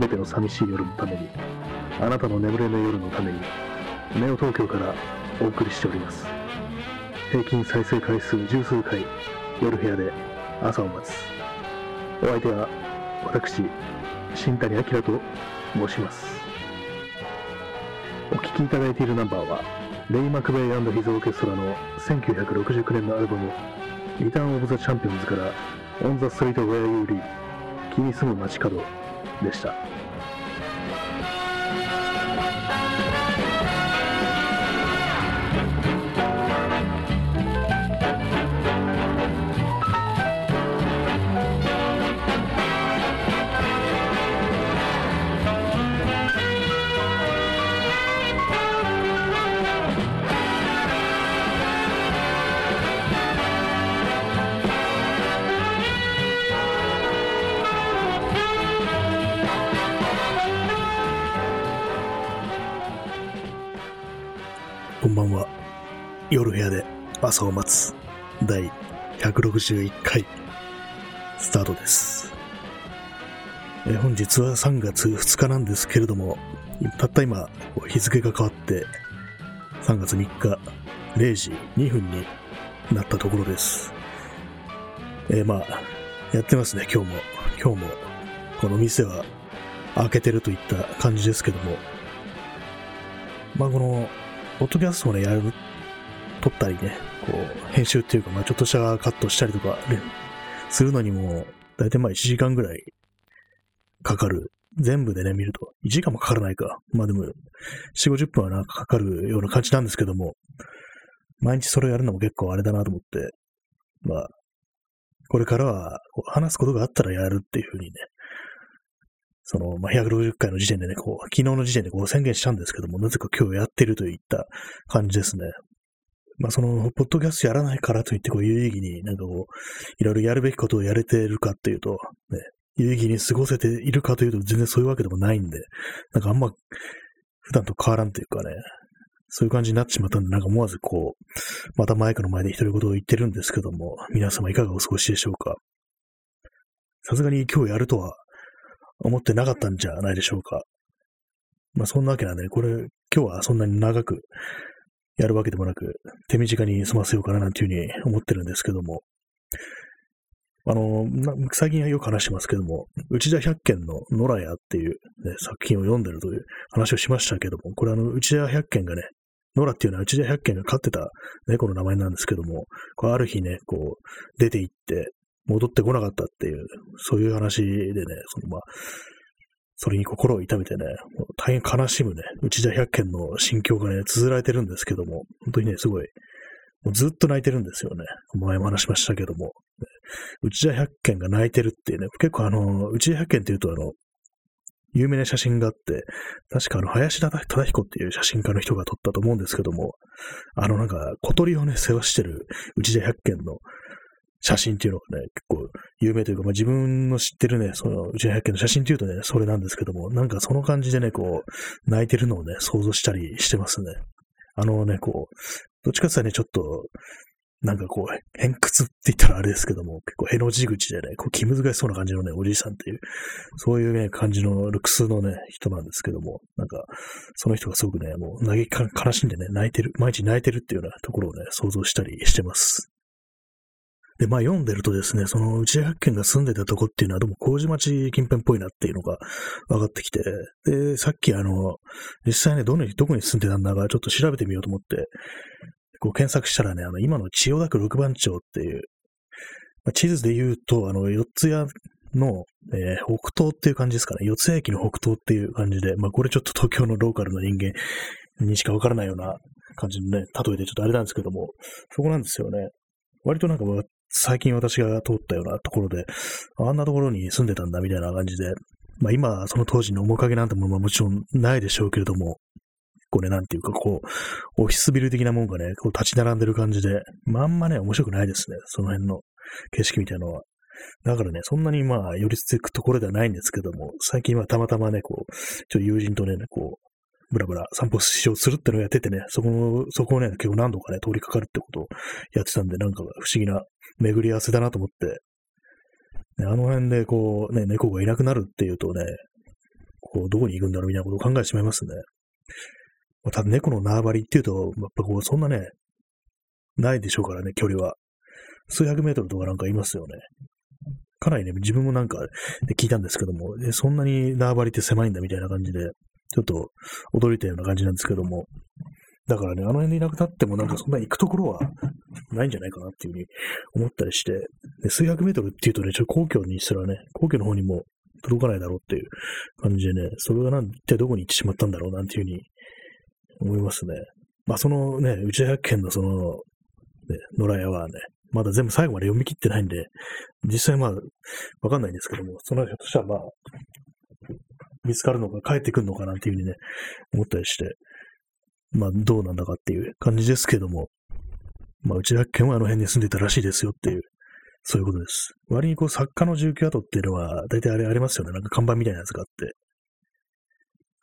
めての寂しい夜のために、あなたの眠れぬ夜のために、ネオ東京からお送りしております。平均再生回数十数回、夜部屋で朝を待つ。お相手は、私、新谷明と申します。お聴きいただいているナンバーは、レイ・マクベイヒズ・オーケストラの1969年のアルバム、リターン・オブ・ザ・チャンピオンズから、オン・ザ・ストリーに・住む街角でした。こんばんは。夜部屋で朝を待つ第161回スタートです。え本日は3月2日なんですけれども、たった今日付が変わって3月3日0時2分になったところです。えーまあ、やってますね、今日も。今日もこの店は開けてるといった感じですけども、まあこのポッドキャストをね、やる、撮ったりね、こう、編集っていうか、まあちょっとしたカットしたりとか、ね、するのにも、だいたいまあ1時間ぐらいかかる。全部でね、見ると。1時間もかからないか。まあでも、4、50分はなんかかかるような感じなんですけども、毎日それやるのも結構あれだなと思って、まあ、これからは、話すことがあったらやるっていうふうにね、その、まあ、160回の時点でね、こう、昨日の時点でこう宣言したんですけども、なぜか今日やってるといった感じですね。まあ、その、ポッドキャストやらないからといって、こう、有意義になんかこう、いろいろやるべきことをやれてるかっていうと、ね、有意義に過ごせているかというと、全然そういうわけでもないんで、なんかあんま、普段と変わらんというかね、そういう感じになってしまったんで、なんか思わずこう、またマイクの前で独り言を言ってるんですけども、皆様いかがお過ごしでしょうかさすがに今日やるとは思ってなかったんじゃないでしょうか。まあそんなわけなんで、これ、今日はそんなに長くやるわけでもなく、手短に済ませようかななんていうふうに思ってるんですけども、あの、最近はよく話してますけども、内田百軒の野良屋っていう、ね、作品を読んでるという話をしましたけども、これあの、内田百軒がね、野良っていうのは内田百軒が飼ってた猫の名前なんですけども、こうある日ね、こう、出て行って、戻ってこなかったっていう、そういう話でね、そのまあ、それに心を痛めてね、大変悲しむね、内田百軒の心境がね、綴られてるんですけども、本当にね、すごい、もうずっと泣いてるんですよね。前も話しましたけども、内田百軒が泣いてるっていうね、結構あの、内田百軒っていうとあの、有名な写真があって、確かあの、林忠彦っていう写真家の人が撮ったと思うんですけども、あのなんか、小鳥をね、世話してる内田百軒の写真っていうのがね、結構有名というか、まあ、自分の知ってるね、その内田百軒の写真っていうとね、それなんですけども、なんかその感じでね、こう、泣いてるのをね、想像したりしてますね。あのね、こう、どっちかっていうとね、ちょっと、なんかこう、偏屈って言ったらあれですけども、結構への字口でね、こう気難しそうな感じのね、おじいさんっていう、そういうね、感じのルクスのね、人なんですけども、なんか、その人がすごくね、もう嘆き悲しんでね、泣いてる、毎日泣いてるっていうようなところをね、想像したりしてます。で、まあ読んでるとですね、その内田百軒が住んでたとこっていうのはどうも麹町近辺っぽいなっていうのが分かってきて、で、さっきあの、実際ね、どの、どこに住んでたんだかちょっと調べてみようと思って、こう検索したらね、あの、今の千代田区六番町っていう、まあ、地図で言うと、あの、四谷の、えー北東っていう感じですかね。四ツ谷駅の北東っていう感じで、まあこれちょっと東京のローカルの人間にしかわからないような感じのね、例えでちょっとあれなんですけども、そこなんですよね。割となんか最近私が通ったようなところで、あんなところに住んでたんだみたいな感じで、まあ今、その当時の面影なんてものはもちろんないでしょうけれども、これなんていうかこう、オフィスビル的なもんがね、こう立ち並んでる感じで、まああんまね、面白くないですね。その辺の景色みたいなのは。だからね、そんなにまあ、寄りつくところではないんですけども、最近はたまたまね、こう、ちょっと友人とね、こう、ブラブラ散歩しようするってのをやっててね、そこの、そこをね、結構何度かね、通りかかるってことをやってたんで、なんか不思議な巡り合わせだなと思って、ね、あの辺でこう、ね、猫がいなくなるっていうとね、こう、どこに行くんだろうみたいなことを考えてしまいますね。まあ、ただ猫の縄張りっていうと、やっぱこう、そんなね、ないでしょうからね、距離は。数百メートルとかなんかいますよね。かなりね、自分もなんか、聞いたんですけども、そんなに縄張りって狭いんだみたいな感じで、ちょっと驚いたような感じなんですけども、だからね、あの辺にいなくなってもなんかそんな行くところはないんじゃないかなっていうふうに思ったりして、で数百メートルっていうとね、ちょっと皇居にすらね、皇居の方にも届かないだろうっていう感じでね、それがなん一体どこに行ってしまったんだろうなんていうふうに思いますね。まあそのね、内田百軒のその、ね、野良屋はね、まだ全部最後まで読み切ってないんで、実際まあ、わかんないんですけども、そのひょっとしたらまあ、見つかるのか帰ってくるのかなんていうふうにね、思ったりして、まあどうなんだかっていう感じですけども、まあ内田家はあの辺に住んでたらしいですよっていう、そういうことです。割にこう作家の住居跡っていうのは、大体あれありますよね。なんか看板みたいなやつがあって。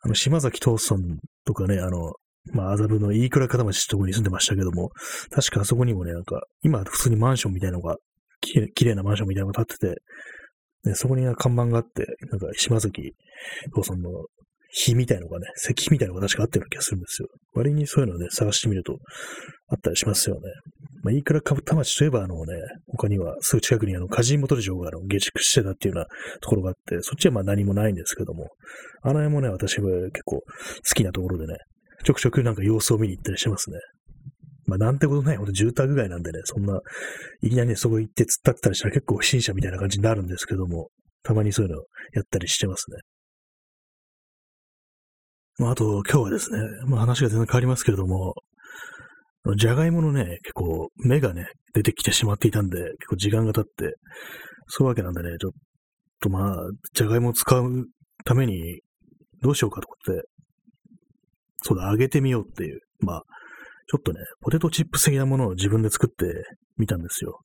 あの、島崎藤村とかね、あの、まあ、麻布の飯倉片町ってとこに住んでましたけども、確かあそこにもね、なんか、今普通にマンションみたいなのが、きれいなマンションみたいなのが建ってて、ね、そこに看板があって、なんか島崎藤村の火みたいのがね、石碑みたいのが確かあったような気がするんですよ。割にそういうのをね、探してみるとあったりしますよね。まあ、いいからかぶた町といえば、あのね、他にはすぐ近くにあの、カジーモトル城があの下宿してたっていうようなところがあって、そっちはまあ何もないんですけども、あの辺もね、私は結構好きなところでね、ちょくちょくなんか様子を見に行ったりしてますね。まあ、なんてことない、ほんと住宅街なんでね、そんな、いきなりね、そこ行って突っ立ってたりしたら結構不審者みたいな感じになるんですけども、たまにそういうのをやったりしてますね。まあ、あと、今日はですね、まあ話が全然変わりますけれども、じゃがいものね、結構芽がね、出てきてしまっていたんで、結構時間が経って、そういうわけなんでね、ちょっとまあ、じゃがいもを使うために、どうしようかと思って、そうだ、揚げてみようっていう、まあ、ちょっとね、ポテトチップス的なものを自分で作ってみたんですよ。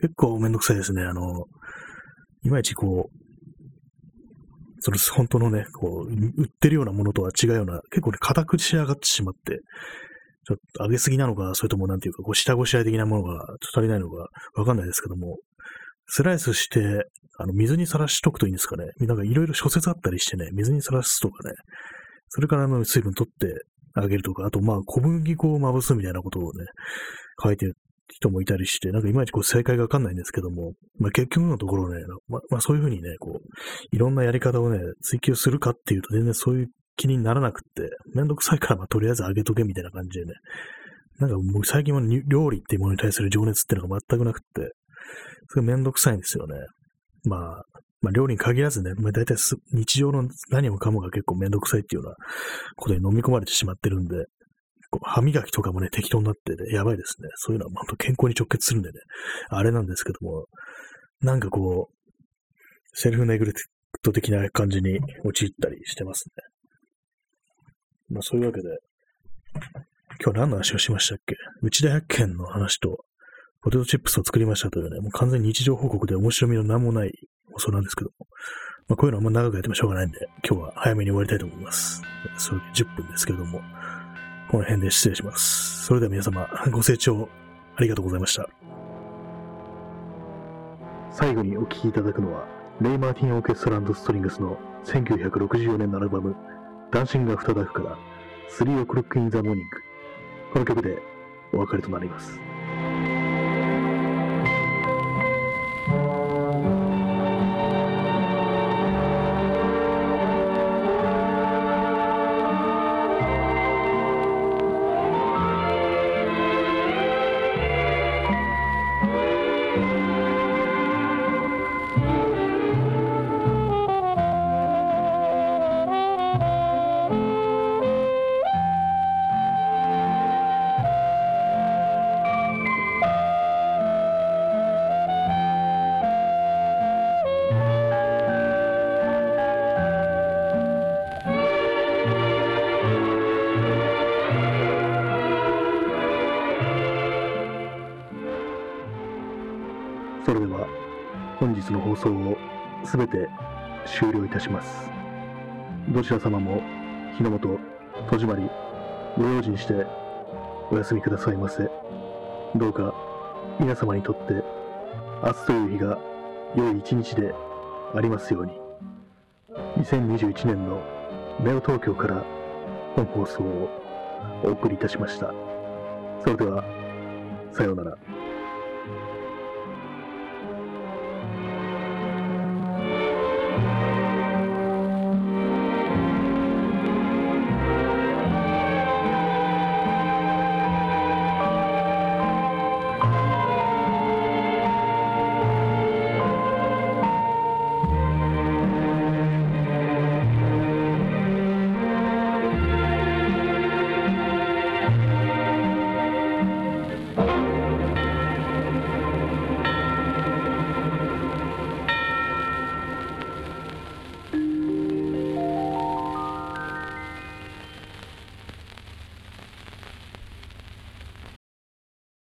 結構めんどくさいですね。あの、いまいちこう、その本当のね、こう、売ってるようなものとは違うような、結構ね、硬く仕上がってしまって、ちょっと揚げすぎなのか、それともなんていうか、こう、下ごしらえ的なものがちょっと足りないのか、わかんないですけども、スライスして、あの、水にさらしとくといいんですかね。なんかいろいろ諸説あったりしてね、水にさらすとかね、それからあの、水分取ってあげるとか、あとまあ、小麦粉をまぶすみたいなことをね、書いてる人もいたりして、なんかいまいちこう正解がわかんないんですけども、まあ結局のところね、ままあそういうふうにね、こう、いろんなやり方をね、追求するかっていうと全然そういう気にならなくって、めんどくさいからまあとりあえずあげとけみたいな感じでね、なんかもう最近は料理っていうものに対する情熱っていうのが全くなくって、それめんどくさいんですよね。まあ、まあ料理に限らずね、まあ大体日常の何もかもが結構めんどくさいっていうようなことに飲み込まれてしまってるんで、こう歯磨きとかもね、適当になってね、やばいですね。そういうのは、本当健康に直結するんでね、あれなんですけども、なんかこう、セルフネグレクト的な感じに陥ったりしてますね。まあそういうわけで、今日何の話をしましたっけ？内田百軒の話と、ポテトチップスを作りましたというね、もう完全に日常報告で面白みの何もない放送なんですけども、まあこういうのあんま長くやってもしょうがないんで、今日は早めに終わりたいと思います。それで10分ですけれども、この辺で失礼します。それでは皆様、ご清聴ありがとうございました。最後にお聴きいただくのは、レイ・マーティン・オーケストラストリングスの1964年のアルバム、 Dancing After Dark から、 Three O'Clock in the Morning。この曲でお別れとなります。の放送をすべて終了いたします。どちら様も日の元、戸締まり、ご用心してお休みくださいませ。どうか皆様にとって明日という日が良い一日でありますように。2021年のネオ東京から本放送をお送りいたしました。それでは、さようなら。